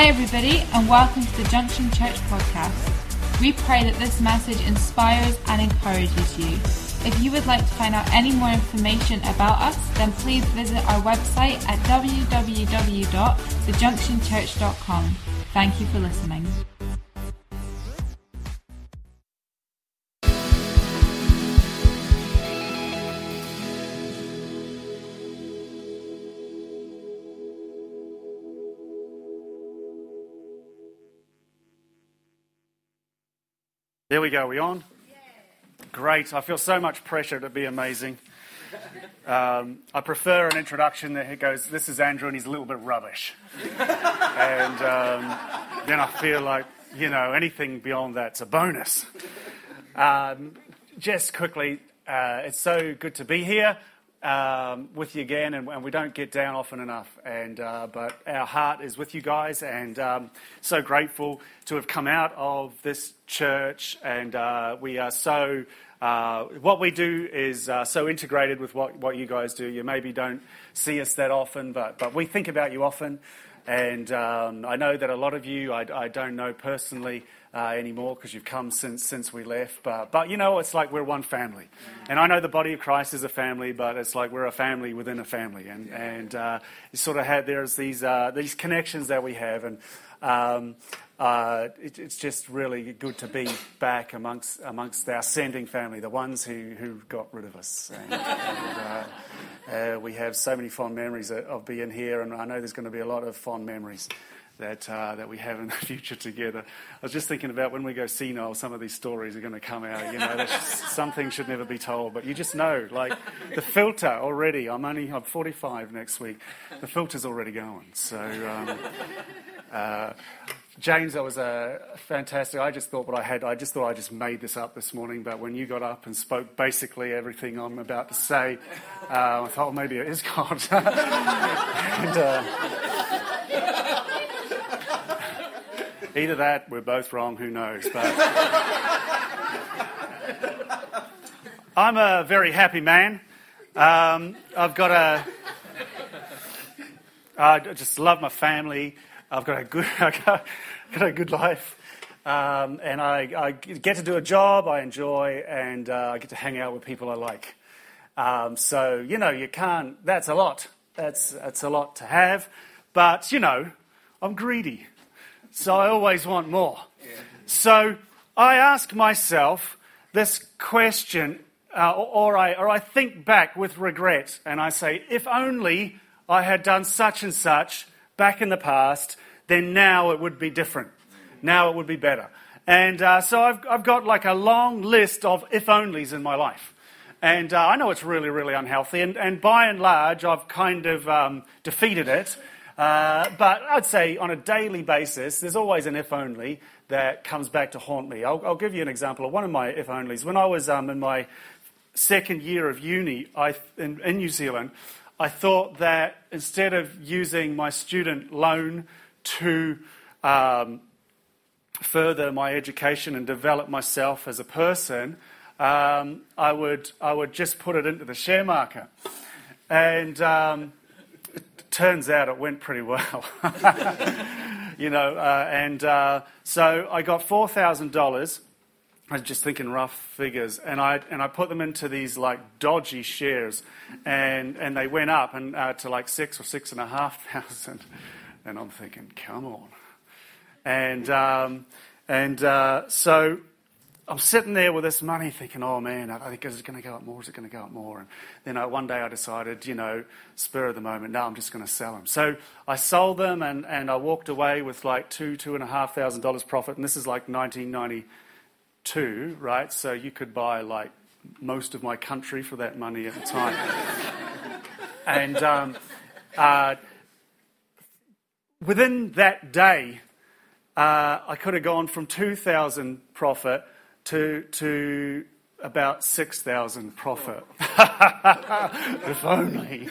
Hi, everybody, and welcome to the Junction Church podcast. We pray that this message inspires and encourages you. If you would like to find out any more information about us, then please visit our website at www.thejunctionchurch.com. Thank you for listening. There we go. We on? Great. I feel so much pressure to be amazing. Um, I prefer an introduction that goes, This is Andrew, and he's a little bit rubbish. and um, then I feel like, you know, anything beyond that's a bonus. Um, just quickly, uh, it's so good to be here with you again, and, and, we don't get down often enough. And uh, but our heart is with you guys, and um, so grateful to have come out of this church. And uh, we are so. Uh, what we do is uh, so integrated with what, what you guys do. You maybe don't see us that often, but, but we think about you often. And um, I know that a lot of you I, I don't know personally uh, anymore because you've come since since we left. But but you know, it's like we're one family, and I know the body of Christ is a family, but it's like we're a family within a family, and and uh, sort of had there's these uh, these connections that we have, and. Um, uh, it, it's just really good to be back amongst amongst our sending family, the ones who, who got rid of us. And, and, uh, uh, we have so many fond memories of being here, and I know there's going to be a lot of fond memories that, uh, that we have in the future together. I was just thinking about when we go senile, some of these stories are going to come out. You know, something should never be told, but you just know, like the filter already. I'm only I'm 45 next week. The filter's already going. So. Um, uh, James, that was a fantastic. I just thought what I had, I just thought I just made this up this morning, but when you got up and spoke basically everything I'm about to say, uh, I thought, well, maybe it is God. and, uh, Either that, we're both wrong, who knows. But I'm a very happy man. Um, I've got a. I just love my family. I've got a good, I got, got a good life. Um, and I, I, get to do a job I enjoy, and uh, I get to hang out with people I like. Um, so, you know, you can't, that's a lot. That's, that's a lot to have. But, you know, I'm greedy so I always want more. So I ask myself this question, uh, or, I, or I think back with regret, and I say, if only I had done such and such back in the past, then now it would be different. Now it would be better. And uh, so I've, I've got like a long list of if onlys in my life. And uh, I know it's really, really unhealthy. And, and by and large, I've kind of um, defeated it uh, but I'd say on a daily basis, there's always an if only that comes back to haunt me. I'll, I'll give you an example of one of my if onlys. When I was um, in my second year of uni I, in, in New Zealand, I thought that instead of using my student loan to um, further my education and develop myself as a person, um, I, would, I would just put it into the share market. And um, turns out it went pretty well. you know, uh, and uh, so I got $4,000. I was just thinking rough figures, and I and I put them into these like dodgy shares, and and they went up and uh, to like six or six and a half thousand, and I'm thinking, come on, and um, and uh, so I'm sitting there with this money thinking, oh man, I think is it going to go up more? Is it going to go up more? And then I, one day I decided, you know, spur of the moment, no, I'm just going to sell them. So I sold them and, and I walked away with like two, two and a half thousand dollars profit. And this is like 1992, right? So you could buy like most of my country for that money at the time. and um, uh, within that day, uh, I could have gone from 2,000 profit to, to about 6,000 profit. if only.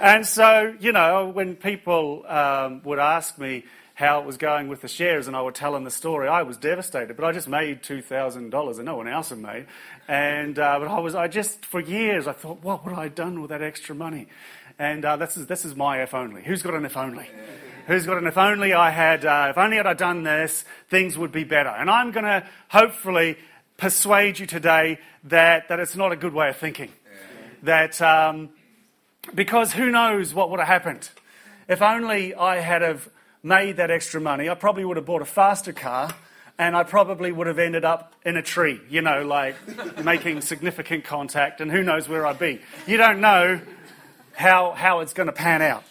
and so, you know, when people um, would ask me how it was going with the shares and I would tell them the story, I was devastated. But I just made $2,000 and no one else had made. And, uh, but I was, I just, for years, I thought, what would I have done with that extra money? And uh, this, is, this is my if only. Who's got an if only? Who's got an if only I had, uh, if only I'd done this, things would be better. And I'm going to hopefully persuade you today that, that it's not a good way of thinking. That, um, because who knows what would have happened. If only I had have made that extra money, I probably would have bought a faster car and I probably would have ended up in a tree, you know, like making significant contact, and who knows where I'd be. You don't know how, how it's going to pan out.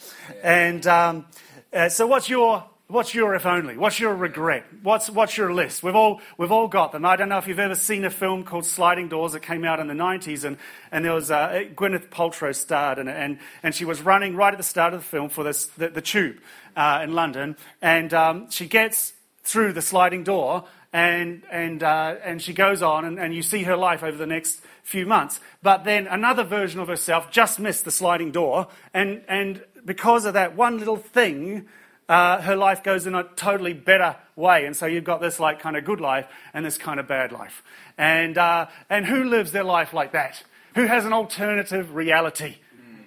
And um, uh, so, what's your What's your if only? What's your regret? What's, what's your list? We've all, we've all got them. I don't know if you've ever seen a film called Sliding Doors that came out in the 90s, and, and there was uh, Gwyneth Paltrow starred in it, and, and she was running right at the start of the film for this, the, the tube uh, in London, and um, she gets through the sliding door, and, and, uh, and she goes on, and, and you see her life over the next few months. But then another version of herself just missed the sliding door, and, and because of that one little thing, uh, her life goes in a totally better way. And so you've got this like kind of good life and this kind of bad life. And, uh, and who lives their life like that? Who has an alternative reality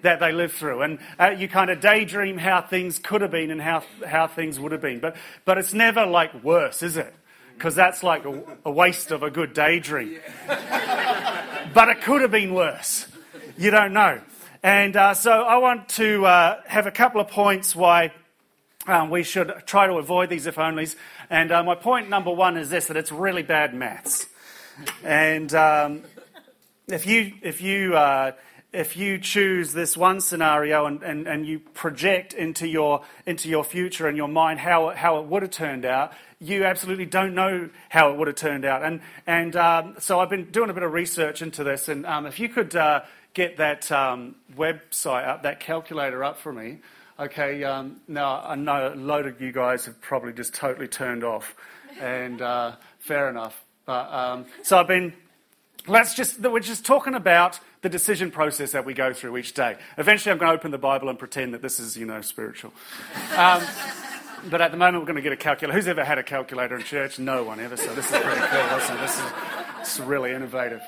that they live through? And uh, you kind of daydream how things could have been and how, how things would have been. But, but it's never like worse, is it? Because that's like a, a waste of a good daydream. but it could have been worse. You don't know. And uh, so I want to uh, have a couple of points why um, we should try to avoid these if onlys. And uh, my point number one is this that it's really bad maths. And um, if you, if you, uh, if you choose this one scenario and, and, and you project into your, into your future and your mind how, how it would have turned out, you absolutely don't know how it would have turned out. And, and um, so I've been doing a bit of research into this. And um, if you could uh, get that um, website up, that calculator up for me. Okay, um, now I know a load of you guys have probably just totally turned off, and uh, fair enough. But, um, so I've been, let's just, we're just talking about the decision process that we go through each day. Eventually, I'm going to open the Bible and pretend that this is, you know, spiritual. Um, but at the moment, we're going to get a calculator. Who's ever had a calculator in church? No one ever. So this is pretty cool. Listen, this is, this is really innovative.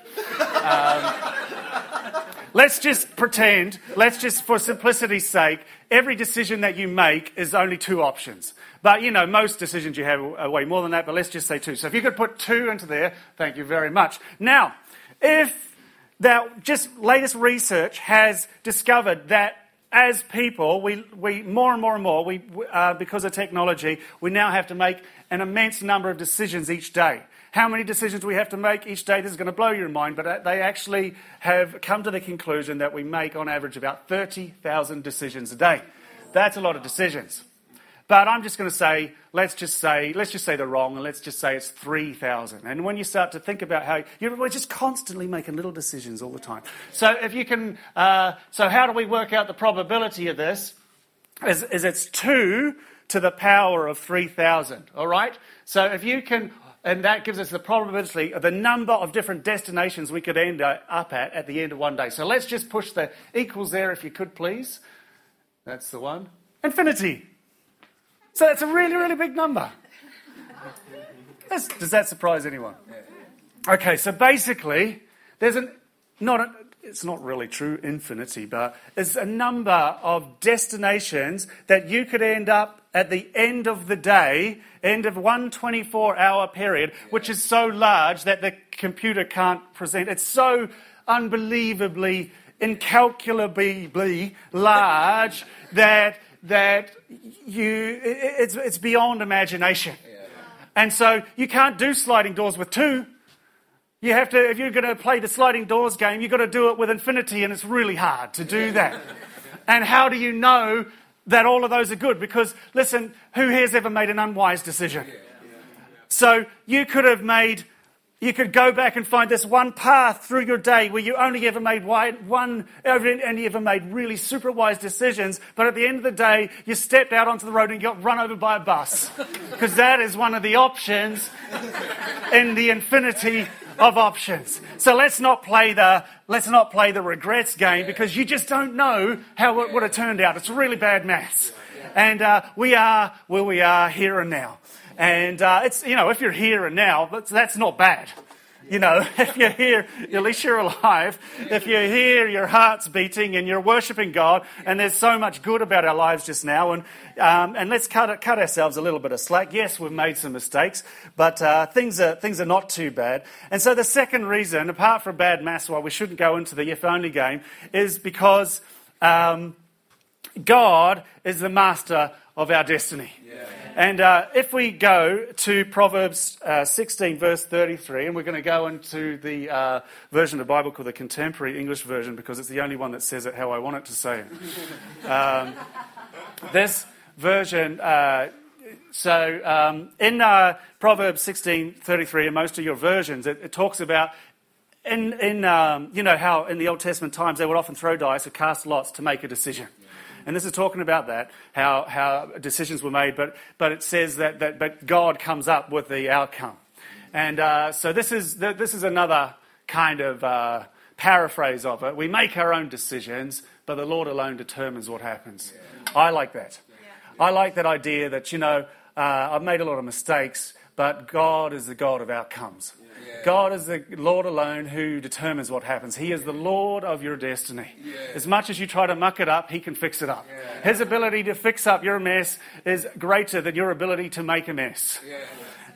Um, Let's just pretend, let's just, for simplicity's sake, every decision that you make is only two options. But, you know, most decisions you have are way more than that, but let's just say two. So if you could put two into there, thank you very much. Now, if that just latest research has discovered that as people, we, we more and more and more, we, uh, because of technology, we now have to make an immense number of decisions each day how many decisions we have to make each day. This is going to blow your mind, but uh, they actually have come to the conclusion that we make on average about 30,000 decisions a day. That's a lot of decisions. But I'm just going to say, let's just say, let's just say they're wrong, and let's just say it's 3,000. And when you start to think about how you're we're just constantly making little decisions all the time. So if you can, uh, so how do we work out the probability of this? Is, is it's two to the power of 3,000. All right. So if you can and that gives us the probability of the number of different destinations we could end up at at the end of one day. So let's just push the equals there if you could, please. That's the one. Infinity. So that's a really, really big number. That's, does that surprise anyone? Okay, so basically, there's an, not a, it's not really true infinity, but it's a number of destinations that you could end up at the end of the day, end of one 24 hour period, which is so large that the computer can't present. It's so unbelievably, incalculably large that, that you, it's, it's beyond imagination. And so you can't do sliding doors with two. You have to, if you're going to play the sliding doors game, you've got to do it with infinity, and it's really hard to do that. and how do you know that all of those are good? Because, listen, who here's ever made an unwise decision? So you could have made, you could go back and find this one path through your day where you only ever made one, and you ever made really super wise decisions, but at the end of the day, you stepped out onto the road and got run over by a bus. Because that is one of the options in the infinity of options. So let's not play the let's not play the regrets game because you just don't know how it would have turned out. It's really bad maths, and uh, we are where we are here and now. And uh, it's you know if you're here and now, that's, that's not bad. You know, if you're here, at least you're alive. If you're here, your heart's beating and you're worshiping God, and there's so much good about our lives just now. And, um, and let's cut, cut ourselves a little bit of slack. Yes, we've made some mistakes, but uh, things, are, things are not too bad. And so the second reason, apart from bad maths, why we shouldn't go into the if only game, is because um, God is the master of our destiny. Yeah. And uh, if we go to Proverbs uh, 16, verse 33, and we're going to go into the uh, version of the Bible called the Contemporary English Version because it's the only one that says it how I want it to say it. um, this version, uh, so um, in uh, Proverbs 16, 33, and most of your versions, it, it talks about in, in um, you know how in the Old Testament times they would often throw dice or cast lots to make a decision. And this is talking about that, how, how decisions were made, but, but it says that, that but God comes up with the outcome. And uh, so this is, this is another kind of uh, paraphrase of it. We make our own decisions, but the Lord alone determines what happens. Yeah. I like that. Yeah. I like that idea that, you know, uh, I've made a lot of mistakes, but God is the God of outcomes. God is the Lord alone who determines what happens. He is the Lord of your destiny. Yeah. As much as you try to muck it up, He can fix it up. Yeah. His ability to fix up your mess is greater than your ability to make a mess. Yeah.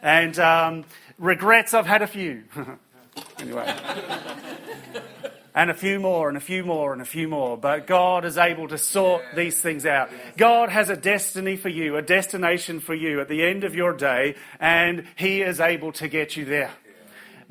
And um, regrets, I've had a few. anyway. and a few more, and a few more, and a few more. But God is able to sort these things out. God has a destiny for you, a destination for you at the end of your day, and He is able to get you there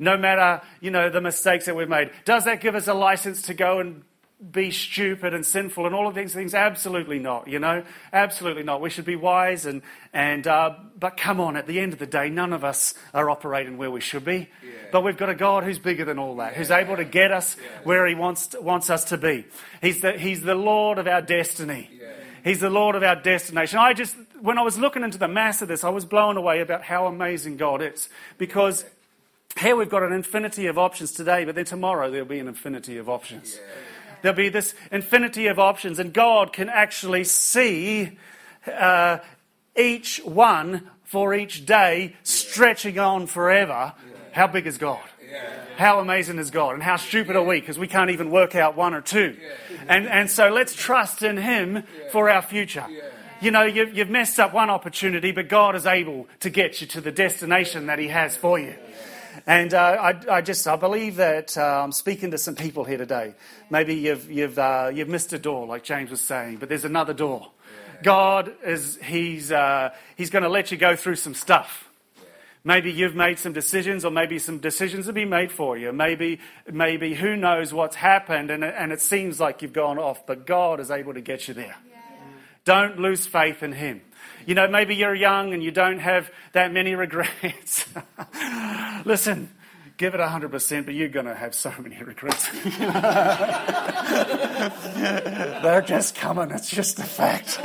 no matter, you know, the mistakes that we've made. Does that give us a license to go and be stupid and sinful and all of these things? Absolutely not, you know? Absolutely not. We should be wise and, and uh, but come on, at the end of the day, none of us are operating where we should be. Yeah. But we've got a God who's bigger than all that, yeah. who's able to get us yeah. where he wants, to, wants us to be. He's the, he's the Lord of our destiny. He's the Lord of our destination. I just, when I was looking into the mass of this, I was blown away about how amazing God is. Because here we've got an infinity of options today, but then tomorrow there'll be an infinity of options. Yeah. There'll be this infinity of options, and God can actually see uh, each one for each day stretching on forever. Yeah. How big is God? Yeah. How amazing is God? And how stupid are we because we can't even work out one or two? And, and so let's trust in Him for our future. You know, you've, you've messed up one opportunity, but God is able to get you to the destination that He has for you. And uh, I, I, just I believe that uh, I'm speaking to some people here today. Maybe you've you've uh, you've missed a door, like James was saying, but there's another door. God is he's uh, he's going to let you go through some stuff. Maybe you've made some decisions, or maybe some decisions have been made for you. Maybe, maybe who knows what's happened, and, and it seems like you've gone off, but God is able to get you there. Yeah. Don't lose faith in Him. You know, maybe you're young and you don't have that many regrets. Listen, give it 100%, but you're going to have so many regrets. They're just coming. It's just a fact.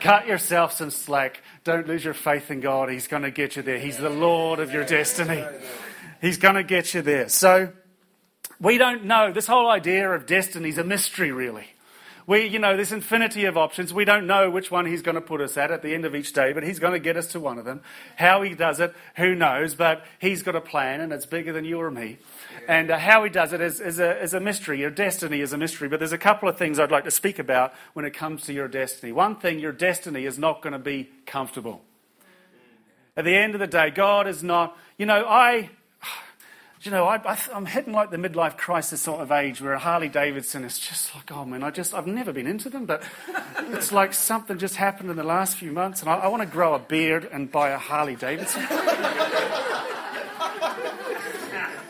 Cut yourself some slack. Don't lose your faith in God. He's going to get you there. He's the Lord of your destiny. He's going to get you there. So, we don't know. This whole idea of destiny is a mystery, really. We, you know, this infinity of options. We don't know which one he's going to put us at at the end of each day, but he's going to get us to one of them. How he does it, who knows? But he's got a plan, and it's bigger than you or me. And uh, how he does it is, is, a, is a mystery. Your destiny is a mystery. But there's a couple of things I'd like to speak about when it comes to your destiny. One thing, your destiny is not going to be comfortable. At the end of the day, God is not, you know, I you know, I, am hitting like the midlife crisis sort of age where a Harley Davidson is just like, oh man, I just, I've never been into them, but it's like something just happened in the last few months and I, I want to grow a beard and buy a Harley Davidson.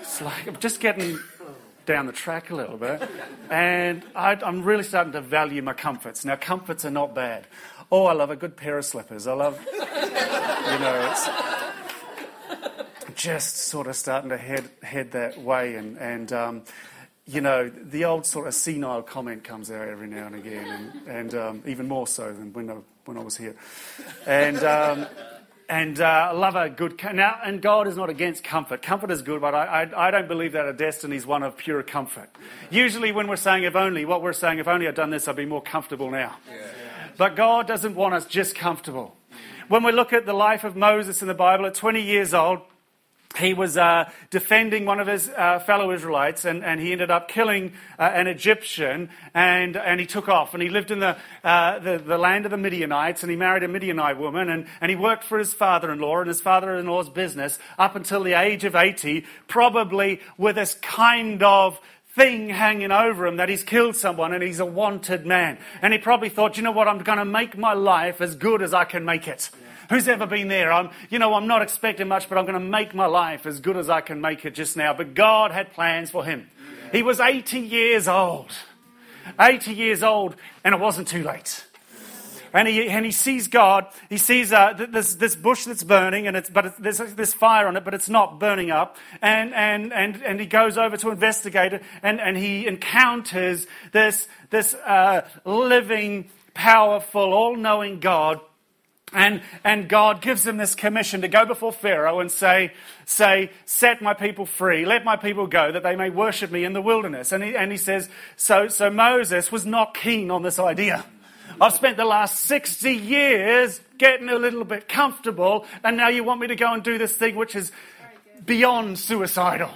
it's like, I'm just getting down the track a little bit. And I, I'm really starting to value my comforts. Now, comforts are not bad. Oh, I love a good pair of slippers. I love, you know, it's just sort of starting to head, head that way. And, and um, you know, the old sort of senile comment comes out every now and again, and, and um, even more so than when I, when I was here. And, um, and uh, I love a good. Now, and God is not against comfort. Comfort is good, but I, I, I don't believe that a destiny is one of pure comfort. Usually, when we're saying if only, what we're saying, if only I'd done this, I'd be more comfortable now. Yeah. But God doesn't want us just comfortable. When we look at the life of Moses in the Bible, at 20 years old, he was uh, defending one of his uh, fellow Israelites, and, and he ended up killing uh, an Egyptian, and, and he took off. And he lived in the, uh, the, the, land of the Midianites, and he married a Midianite woman, and, and he worked for his father in law and his father in law's business up until the age of 80, probably with this kind of thing hanging over him that he's killed someone and he's a wanted man. And he probably thought, you know what, I'm going to make my life as good as I can make it. Who's ever been there? I'm, you know, I'm not expecting much, but I'm going to make my life as good as I can make it just now. But God had plans for him. He was 80 years old. 80 years old, and it wasn't too late. And he, and he sees God. He sees uh, this, this bush that's burning, and it's, but it, there's this fire on it, but it's not burning up. And, and, and, and he goes over to investigate it, and, and he encounters this, this uh, living, powerful, all knowing God and, and God gives him this commission to go before Pharaoh and say, say, set my people free, let my people go that they may worship me in the wilderness. And he, and he says, so, so Moses was not keen on this idea. I've spent the last 60 years getting a little bit comfortable, and now you want me to go and do this thing which is beyond suicidal.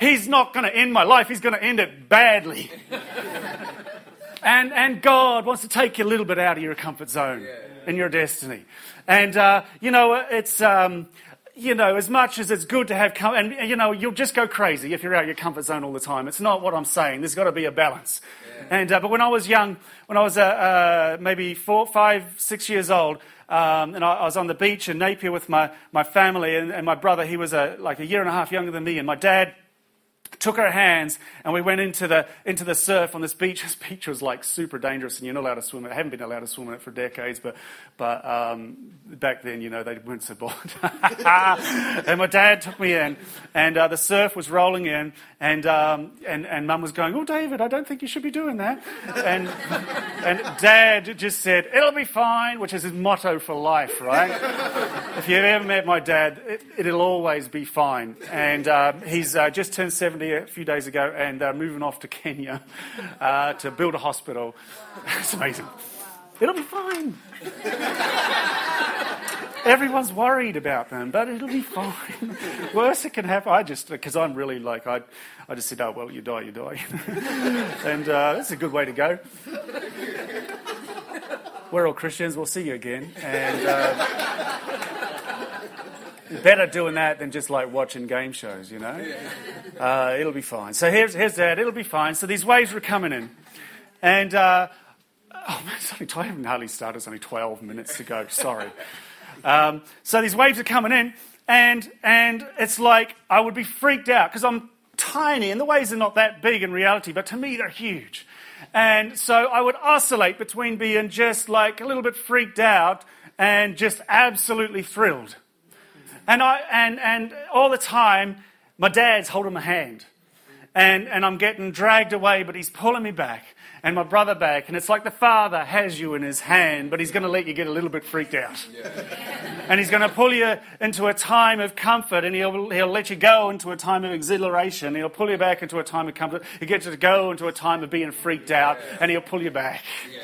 He's not going to end my life, he's going to end it badly. and, and God wants to take you a little bit out of your comfort zone in your destiny. And, uh, you know, it's, um, you know, as much as it's good to have, com- and, you know, you'll just go crazy if you're out of your comfort zone all the time. It's not what I'm saying. There's got to be a balance. Yeah. And, uh, but when I was young, when I was uh, uh, maybe four, five, six years old, um, and I, I, was on the beach in Napier with my, my family, and, and my brother, he was a, like a year and a half younger than me, and my dad took our hands and we went into the, into the surf on this beach. This beach was like super dangerous and you're not allowed to swim it. I haven't been allowed to swim in it for decades, but, but um, back then, you know, they weren't so bold. and my dad took me in and uh, the surf was rolling in and, um, and, and mum was going, oh, David, I don't think you should be doing that. And, and dad just said, it'll be fine, which is his motto for life, right? if you've ever met my dad, it, will always be fine. And uh, he's uh, just turned 70 a few days ago and uh, moving off to Kenya uh, to build a hospital. it's amazing. It'll be fine. Everyone's worried about them, but it'll be fine. Worse it can happen. I just, because I'm really like, I, I just said, oh, well, you die, you die. and uh, that's a good way to go. We're all Christians. We'll see you again. And uh, better doing that than just like watching game shows, you know? Uh, it'll be fine. So here's, here's that. It'll be fine. So these waves were coming in. And, uh, oh it's only, I haven't hardly started. It's only 12 minutes to go. Sorry. Um, so these waves are coming in. And, and it's like I would be freaked out because I'm tiny and the waves are not that big in reality, but to me they're huge. And so I would oscillate between being just like a little bit freaked out and just absolutely thrilled. And, I, and, and all the time, my dad's holding my hand. And, and I'm getting dragged away, but he's pulling me back and my brother back. And it's like the father has you in his hand, but he's going to let you get a little bit freaked out. Yeah. And he's going to pull you into a time of comfort and he'll, he'll let you go into a time of exhilaration. He'll pull you back into a time of comfort. He'll get you to go into a time of being freaked out and he'll pull you back. Yeah.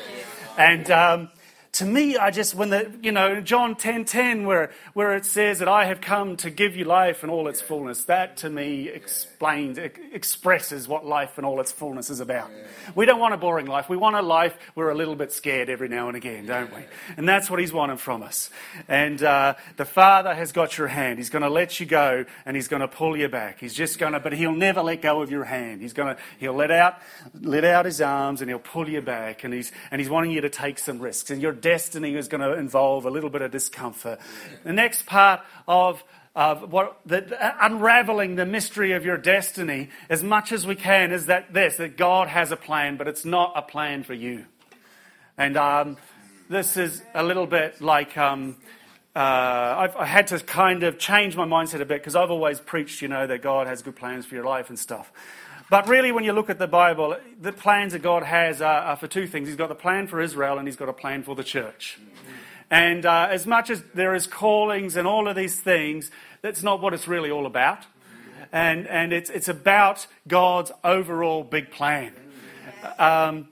And, um, to me, I just, when the, you know, John 10 10, where, where it says that I have come to give you life in all its fullness, that to me explains, expresses what life in all its fullness is about. We don't want a boring life. We want a life we're a little bit scared every now and again, don't we? And that's what He's wanting from us. And uh, the Father has got your hand. He's going to let you go and He's going to pull you back. He's just going to, but He'll never let go of your hand. He's going to, He'll let out, let out His arms and He'll pull you back. And He's, and He's wanting you to take some risks. And you're destiny is going to involve a little bit of discomfort. The next part of of what the, unraveling the mystery of your destiny as much as we can is that this that God has a plan, but it's not a plan for you. And um, this is a little bit like um, uh, I've I had to kind of change my mindset a bit because I've always preached, you know, that God has good plans for your life and stuff. But really, when you look at the Bible, the plans that God has are, are for two things. He's got the plan for Israel and He's got a plan for the church. And uh, as much as there is callings and all of these things, that's not what it's really all about. And, and it's, it's about God's overall big plan. Um,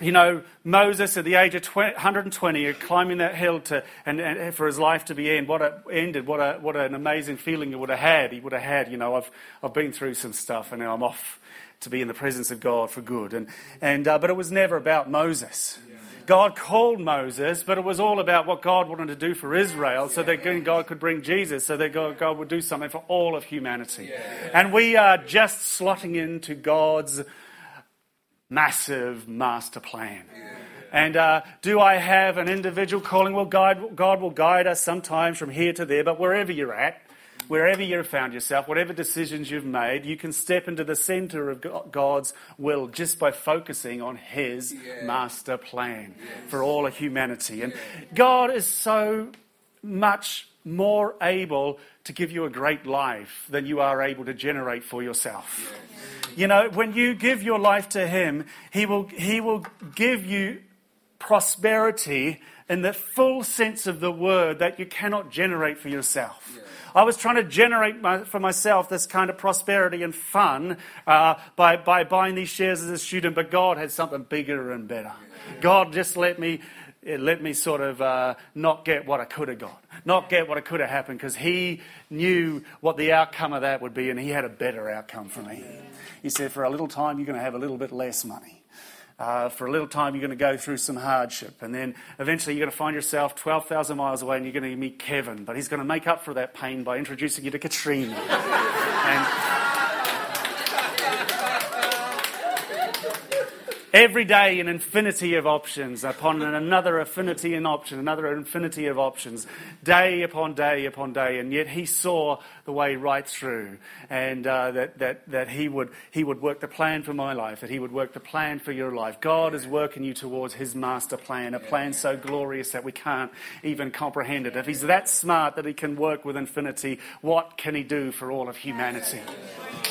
you know, Moses at the age of 20, 120, climbing that hill to, and, and, for his life to be end, what a, ended, what, a, what an amazing feeling he would have had. He would have had, you know, I've, I've been through some stuff and now I'm off to be in the presence of God for good. And, and, uh, but it was never about Moses. God called Moses, but it was all about what God wanted to do for Israel so that God could bring Jesus, so that God, God would do something for all of humanity. And we are just slotting into God's massive master plan. And uh, do I have an individual calling? Well, God, God will guide us sometimes from here to there, but wherever you're at, wherever you've found yourself, whatever decisions you've made, you can step into the center of God's will just by focusing on His yeah. master plan yes. for all of humanity. And God is so much more able to give you a great life than you are able to generate for yourself. You know, when you give your life to Him, He will, he will give you prosperity in the full sense of the word that you cannot generate for yourself. Yeah. I was trying to generate my, for myself this kind of prosperity and fun uh, by, by buying these shares as a student, but God had something bigger and better. God just let me let me sort of uh, not get what I could have got, not get what I could have happened, because He knew what the outcome of that would be, and He had a better outcome for me. He said, For a little time, you're going to have a little bit less money. Uh, for a little time, you're going to go through some hardship. And then eventually, you're going to find yourself 12,000 miles away and you're going to meet Kevin. But he's going to make up for that pain by introducing you to Katrina. and, Every day, an infinity of options upon another infinity in option, another infinity of options, day upon day upon day. And yet he saw the way right through, and uh, that, that, that he, would, he would work the plan for my life, that he would work the plan for your life. God is working you towards his master plan, a plan so glorious that we can't even comprehend it. If he's that smart that he can work with infinity, what can he do for all of humanity?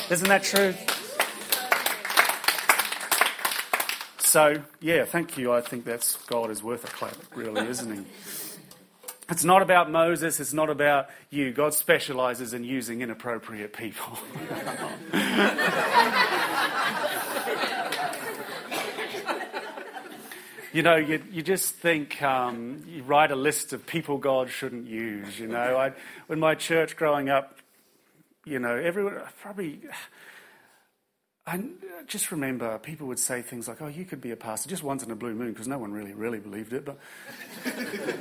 Isn't that true? So, yeah, thank you. I think that's God is worth a clap, really, isn't he? It's not about Moses, it's not about you. God specializes in using inappropriate people. you know, you, you just think, um, you write a list of people God shouldn't use. You know, I, when my church growing up, you know, everyone, probably I just remember people would say things like, oh, you could be a pastor just once in a blue moon, because no one really, really believed it. But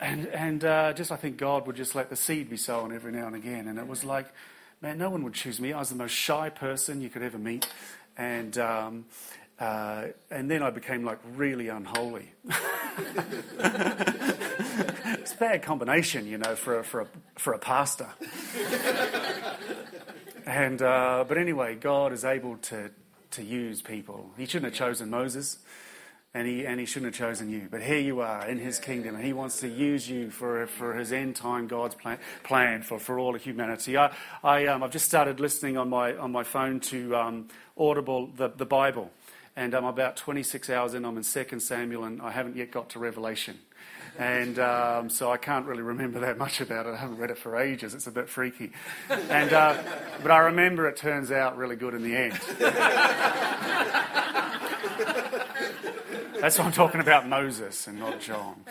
And, and uh, just I think God would just let the seed be sown every now and again. And it was like, man, no one would choose me. I was the most shy person you could ever meet. And, um, uh, and then I became like really unholy. it's a bad combination, you know, for a, for a, for a pastor. And, uh, but anyway, God is able to, to use people. He shouldn't have chosen Moses, and he, and he shouldn't have chosen you. But here you are in his kingdom, and he wants to use you for, for his end time God's plan, plan for, for all of humanity. I, I, um, I've just started listening on my, on my phone to um, Audible, the, the Bible. And I'm about 26 hours in. I'm in 2 Samuel, and I haven't yet got to Revelation. And um, so I can't really remember that much about it. I haven't read it for ages. It's a bit freaky. And, uh, but I remember it turns out really good in the end. That's why I'm talking about Moses and not John.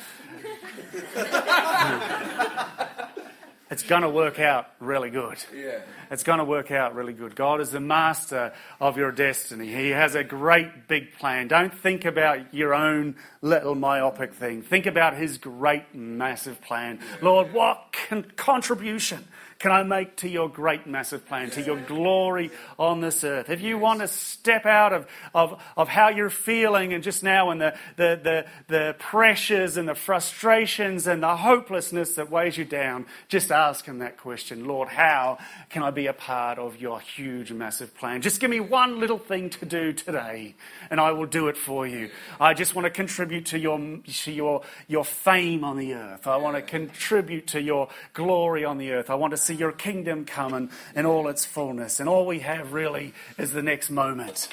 It's going to work out really good. Yeah. It's going to work out really good. God is the master of your destiny. He has a great big plan. Don't think about your own little myopic thing. Think about His great massive plan. Lord, what can, contribution can I make to your great massive plan, to your glory on this earth? If you want to step out of, of, of how you're feeling and just now and the, the, the, the pressures and the frustrations and the hopelessness that weighs you down, just ask him that question. Lord, how can I be a part of your huge massive plan? Just give me one little thing to do today and I will do it for you. I just want to contribute to your, to your, your fame on the earth. I want to contribute to your glory on the earth. I want to see your kingdom come in, in all its fullness. And all we have really is the next moment.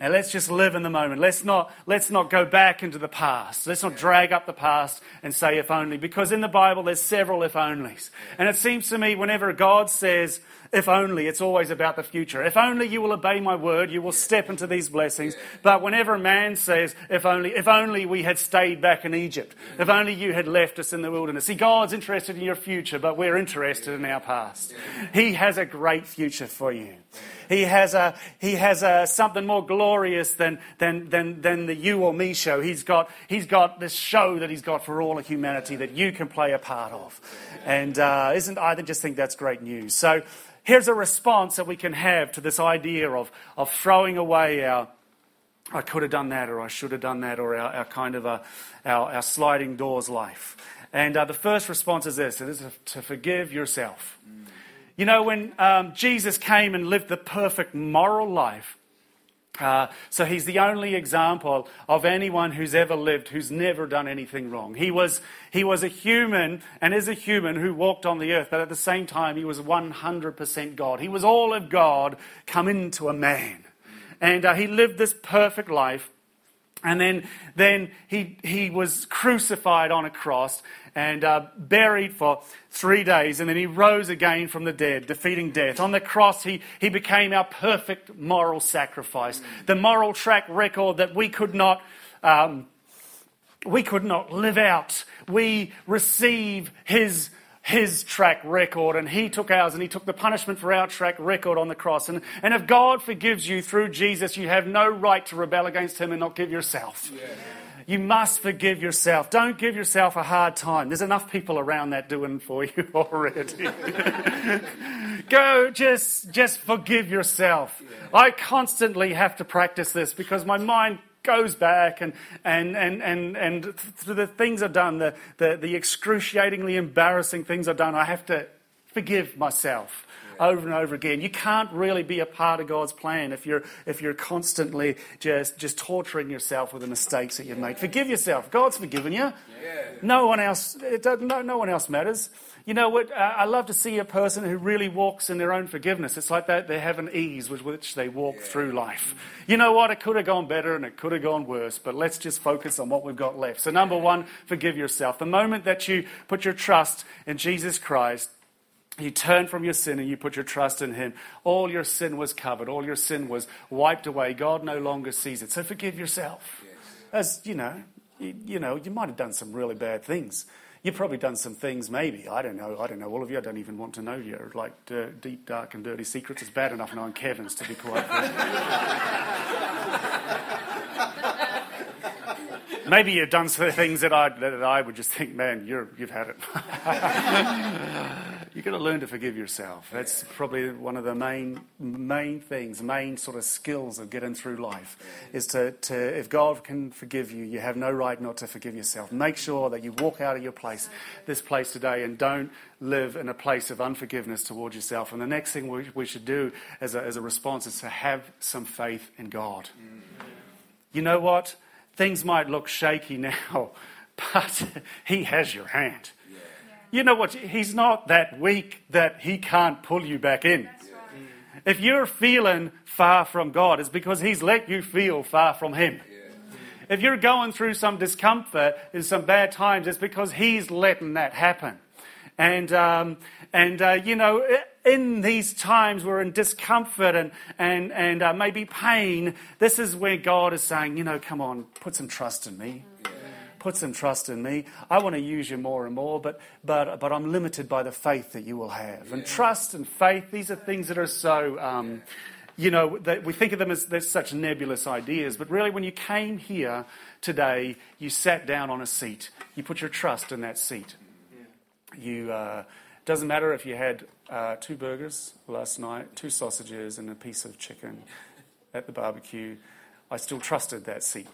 And let's just live in the moment. Let's not, let's not go back into the past. Let's not drag up the past and say if only. Because in the Bible, there's several if onlys. And it seems to me whenever God says if only, it's always about the future. If only you will obey my word, you will step into these blessings. But whenever a man says, if only, if only we had stayed back in Egypt, if only you had left us in the wilderness. See, God's interested in your future, but we're interested in our past. He has a great future for you. He has a, he has a, something more glorious than, than, than, than the you or me show. He's got, he's got this show that he's got for all of humanity that you can play a part of. And uh, isn't, I just think that's great news. So here's a response that we can have to this idea of, of throwing away our, I could have done that, or I should have done that, or our, our kind of a, our, our, sliding doors life. And uh, the first response is this it is to forgive yourself. Mm. You know, when um, Jesus came and lived the perfect moral life, uh, so he's the only example of anyone who's ever lived who's never done anything wrong. He was, he was a human and is a human who walked on the earth, but at the same time, he was 100% God. He was all of God come into a man. And uh, he lived this perfect life. And then, then he, he was crucified on a cross and uh, buried for three days, and then he rose again from the dead, defeating death. On the cross, he, he became our perfect moral sacrifice, the moral track record that we could not. Um, we could not live out. We receive his his track record and he took ours and he took the punishment for our track record on the cross. And, and if God forgives you through Jesus, you have no right to rebel against him and not give yourself. Yeah. You must forgive yourself. Don't give yourself a hard time. There's enough people around that doing for you already. Go, just, just forgive yourself. I constantly have to practice this because my mind goes back and, and, and, and, and the things I've done, the, the, the excruciatingly embarrassing things I've done, I have to forgive myself over and over again. You can't really be a part of God's plan if you're, if you're constantly just, just torturing yourself with the mistakes that you've made. Forgive yourself. God's forgiven you. No one else, no, no one else matters. You know what? I love to see a person who really walks in their own forgiveness. It's like that they have an ease with which they walk yeah. through life. You know what? It could have gone better and it could have gone worse, but let's just focus on what we've got left. So, number one, forgive yourself. The moment that you put your trust in Jesus Christ, you turn from your sin and you put your trust in Him. All your sin was covered. All your sin was wiped away. God no longer sees it. So forgive yourself. Yes. As you know, you, you, know, you might have done some really bad things. You've probably done some things, maybe. I don't know. I don't know. All of you, I don't even want to know your like deep, dark, and dirty secrets. It's bad enough knowing Kevin's, to be quite Maybe you've done some things that I, that I would just think, man, you have had it. You've got to learn to forgive yourself. That's probably one of the main, main things, main sort of skills of getting through life. Is to, to, if God can forgive you, you have no right not to forgive yourself. Make sure that you walk out of your place, this place today, and don't live in a place of unforgiveness towards yourself. And the next thing we, we should do as a, as a response is to have some faith in God. Mm. You know what? Things might look shaky now, but He has your hand. You know what? He's not that weak that He can't pull you back in. If you're feeling far from God, it's because He's let you feel far from Him. If you're going through some discomfort in some bad times, it's because He's letting that happen. And, um, and uh, you know, in these times we're in discomfort and, and, and uh, maybe pain, this is where God is saying, you know, come on, put some trust in me. Put some trust in me. I want to use you more and more, but, but, but I'm limited by the faith that you will have. And trust and faith, these are things that are so, um, you know, that we think of them as they're such nebulous ideas. But really, when you came here today, you sat down on a seat. You put your trust in that seat. You, uh, doesn't matter if you had uh, two burgers last night, two sausages, and a piece of chicken at the barbecue. I still trusted that seat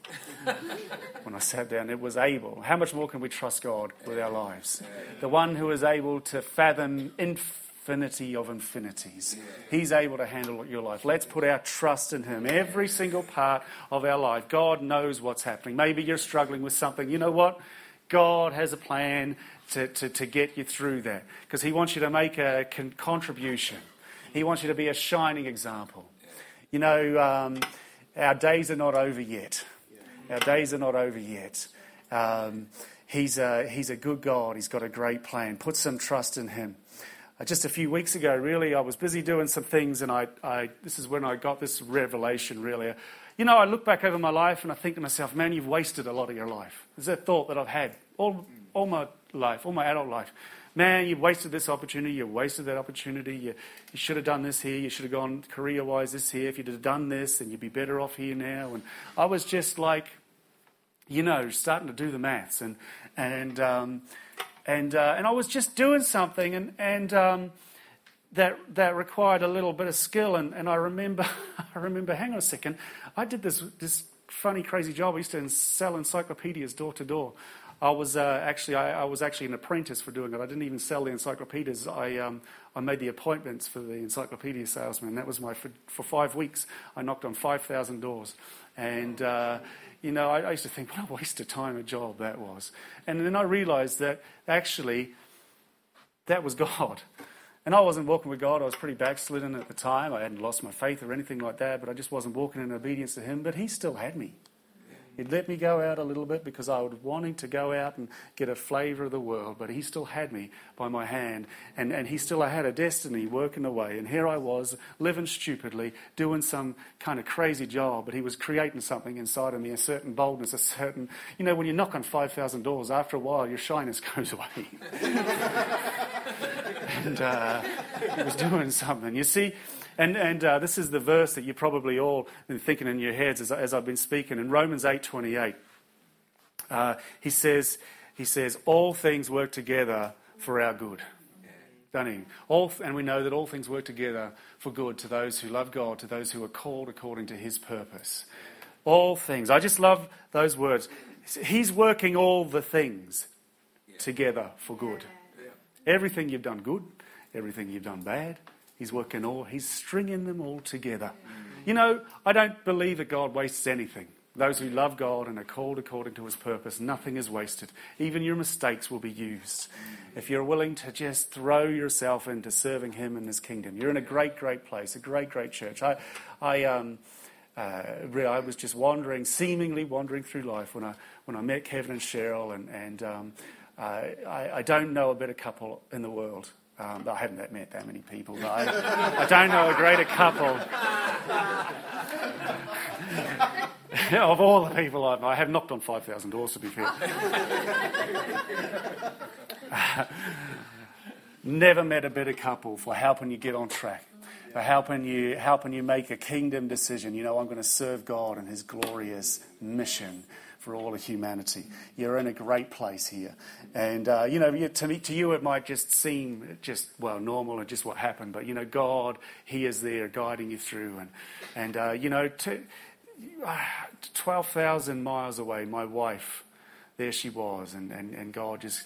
when I sat down. It was able. How much more can we trust God with our lives? The one who is able to fathom infinity of infinities. He's able to handle your life. Let's put our trust in Him. Every single part of our life. God knows what's happening. Maybe you're struggling with something. You know what? God has a plan to, to, to get you through that because He wants you to make a con- contribution. He wants you to be a shining example. You know, um, our days are not over yet. Our days are not over yet. Um, he's, a, he's a good God. He's got a great plan. Put some trust in Him. Uh, just a few weeks ago, really, I was busy doing some things, and I, I, this is when I got this revelation, really. You know, I look back over my life and I think to myself, man, you've wasted a lot of your life. There's that thought that I've had all, all my life, all my adult life. Man, you've wasted this opportunity. you've wasted that opportunity. You, you should have done this here. You should have gone career wise this here. If you'd have done this, then you'd be better off here now. And I was just like, you know, starting to do the maths. And, and, um, and, uh, and I was just doing something, and, and um, that, that required a little bit of skill. And, and I, remember, I remember, hang on a second, I did this, this funny, crazy job. I used to sell encyclopedias door to door. I was uh, actually I, I, was actually an apprentice for doing it. I didn't even sell the encyclopedias. I um, I made the appointments for the encyclopedia salesman. That was my for, for five weeks. I knocked on five thousand doors, and uh, you know I, I, used to think what a waste of time a job that was. And then I realised that actually that was God. And I wasn't walking with God. I was pretty backslidden at the time. I hadn't lost my faith or anything like that, but I just wasn't walking in obedience to Him. But He still had me. He'd let me go out a little bit because I was wanting to go out and get a flavour of the world, but he still had me by my hand, and, and he still I had a destiny working away. And here I was, living stupidly, doing some kind of crazy job, but he was creating something inside of me, a certain boldness, a certain, you know, when you knock on 5,000 doors, after a while your shyness goes away. and uh, he was doing something. You see, and, and uh, this is the verse that you're probably all been thinking in your heads as, as I've been speaking. In Romans 8.28, uh, he, says, he says, all things work together for our good. He? All, and we know that all things work together for good to those who love God, to those who are called according to his purpose. All things. I just love those words. He's working all the things together for good. Everything you've done good, everything you've done bad, He's working all, he's stringing them all together. You know, I don't believe that God wastes anything. Those who love God and are called according to his purpose, nothing is wasted. Even your mistakes will be used. If you're willing to just throw yourself into serving him in his kingdom, you're in a great, great place, a great, great church. I, I, um, uh, I was just wandering, seemingly wandering through life when I, when I met Kevin and Cheryl, and, and um, I, I don't know a better couple in the world. Um, I haven't met that many people, I, I don't know a greater couple. of all the people I've, I have knocked on 5,000 doors, to be fair. Never met a better couple for helping you get on track, for helping you, helping you make a kingdom decision. You know, I'm going to serve God and His glorious mission for all of humanity. You're in a great place here. And, uh, you know, to, me, to you it might just seem just, well, normal and just what happened. But, you know, God, He is there guiding you through. And, and uh, you know, to, uh, 12,000 miles away, my wife, there she was. And, and, and God just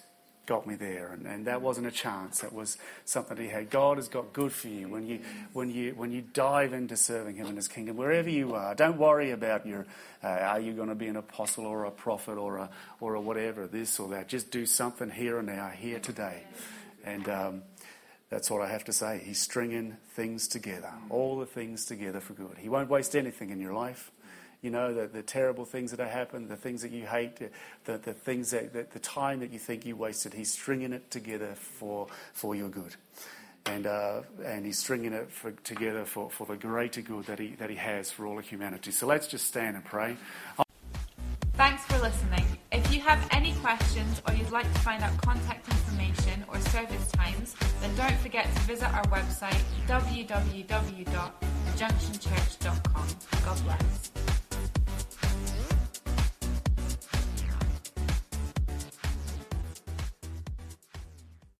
got me there. And, and that wasn't a chance. That was something that he had. God has got good for you when you, when you, when you dive into serving him in his kingdom, wherever you are. Don't worry about your, uh, are you going to be an apostle or a prophet or a, or a whatever, this or that. Just do something here and now, here today. And um, that's what I have to say. He's stringing things together, all the things together for good. He won't waste anything in your life you know, the, the terrible things that have happened, the things that you hate, the, the things that, the, time that you think you wasted. He's stringing it together for, for your good. And, uh, and he's stringing it for, together for, for the greater good that he, that he has for all of humanity. So let's just stand and pray. Thanks for listening. If you have any questions or you'd like to find out contact information or service times, then don't forget to visit our website www.junctionchurch.com. God bless.